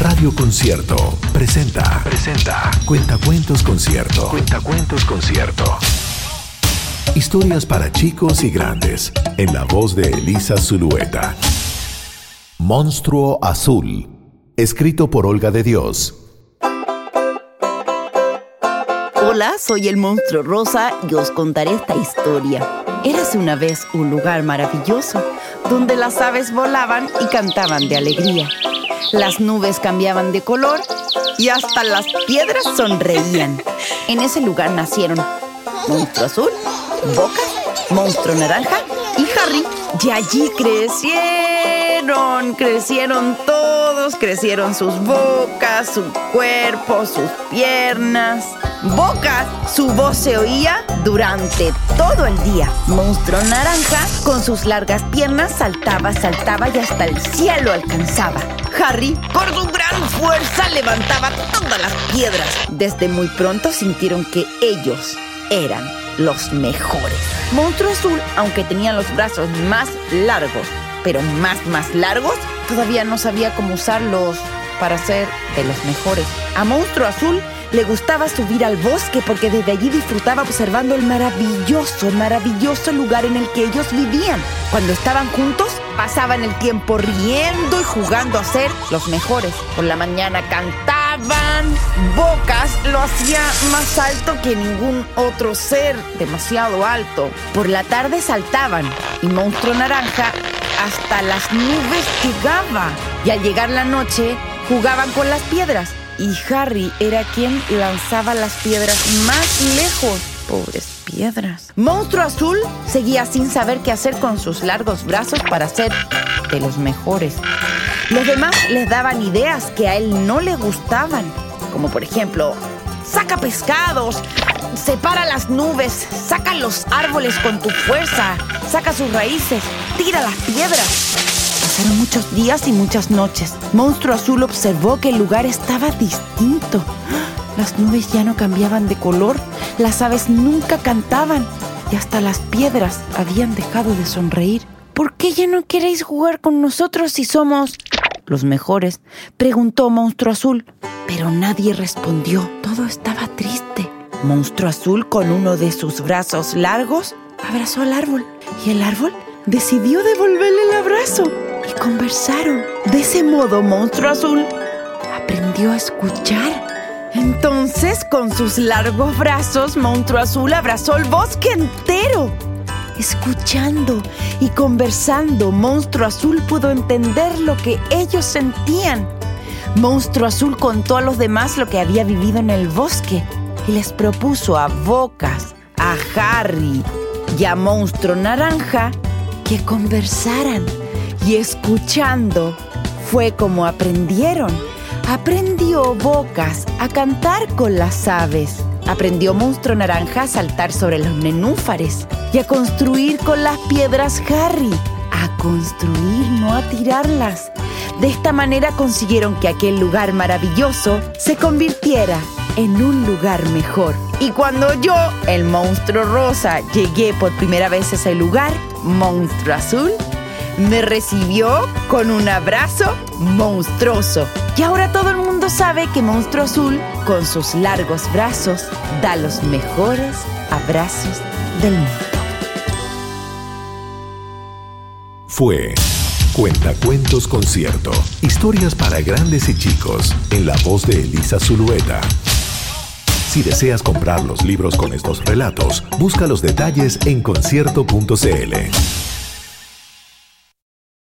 Radio Concierto presenta. Presenta. Cuentacuentos Concierto. Cuentacuentos Concierto. Historias para chicos y grandes. En la voz de Elisa Zulueta. Monstruo Azul. Escrito por Olga de Dios. Hola, soy el monstruo rosa y os contaré esta historia. Érase una vez un lugar maravilloso donde las aves volaban y cantaban de alegría. Las nubes cambiaban de color y hasta las piedras sonreían. En ese lugar nacieron Monstruo Azul, Boca, Monstruo Naranja y Harry. Y allí crecieron, crecieron todos, crecieron sus bocas, su cuerpo, sus piernas. Boca, su voz se oía durante todo el día. Monstruo Naranja, con sus largas piernas, saltaba, saltaba y hasta el cielo alcanzaba. Harry, por su gran fuerza, levantaba todas las piedras. Desde muy pronto sintieron que ellos eran los mejores. Monstruo Azul, aunque tenía los brazos más largos, pero más, más largos, todavía no sabía cómo usarlos para ser de los mejores. A Monstruo Azul le gustaba subir al bosque porque desde allí disfrutaba observando el maravilloso, maravilloso lugar en el que ellos vivían. Cuando estaban juntos, pasaban el tiempo riendo y jugando a ser los mejores. Por la mañana cantaban, Bocas lo hacía más alto que ningún otro ser, demasiado alto. Por la tarde saltaban y Monstruo Naranja hasta las nubes llegaba. Y al llegar la noche, jugaban con las piedras y Harry era quien lanzaba las piedras más lejos. Pobres piedras. Monstruo Azul seguía sin saber qué hacer con sus largos brazos para ser de los mejores. Los demás les daban ideas que a él no le gustaban, como por ejemplo, saca pescados, separa las nubes, saca los árboles con tu fuerza, saca sus raíces, tira las piedras. Pasaron muchos días y muchas noches. Monstruo Azul observó que el lugar estaba distinto. Las nubes ya no cambiaban de color, las aves nunca cantaban y hasta las piedras habían dejado de sonreír. ¿Por qué ya no queréis jugar con nosotros si somos los mejores? preguntó Monstruo Azul. Pero nadie respondió. Todo estaba triste. Monstruo Azul, con uno de sus brazos largos, abrazó al árbol y el árbol decidió devolverle el abrazo y conversaron. De ese modo, Monstruo Azul aprendió a escuchar. Entonces, con sus largos brazos, Monstruo Azul abrazó el bosque entero. Escuchando y conversando, Monstruo Azul pudo entender lo que ellos sentían. Monstruo Azul contó a los demás lo que había vivido en el bosque y les propuso a Bocas, a Harry y a Monstruo Naranja que conversaran y escuchando fue como aprendieron. Aprendió Bocas a cantar con las aves. Aprendió Monstruo Naranja a saltar sobre los nenúfares y a construir con las piedras Harry. A construir, no a tirarlas. De esta manera consiguieron que aquel lugar maravilloso se convirtiera en un lugar mejor. Y cuando yo, el monstruo rosa, llegué por primera vez a ese lugar, monstruo azul, me recibió con un abrazo monstruoso. Y ahora todo el mundo sabe que Monstruo Azul, con sus largos brazos, da los mejores abrazos del mundo. Fue Cuentacuentos Concierto. Historias para grandes y chicos. En la voz de Elisa Zulueta. Si deseas comprar los libros con estos relatos, busca los detalles en concierto.cl.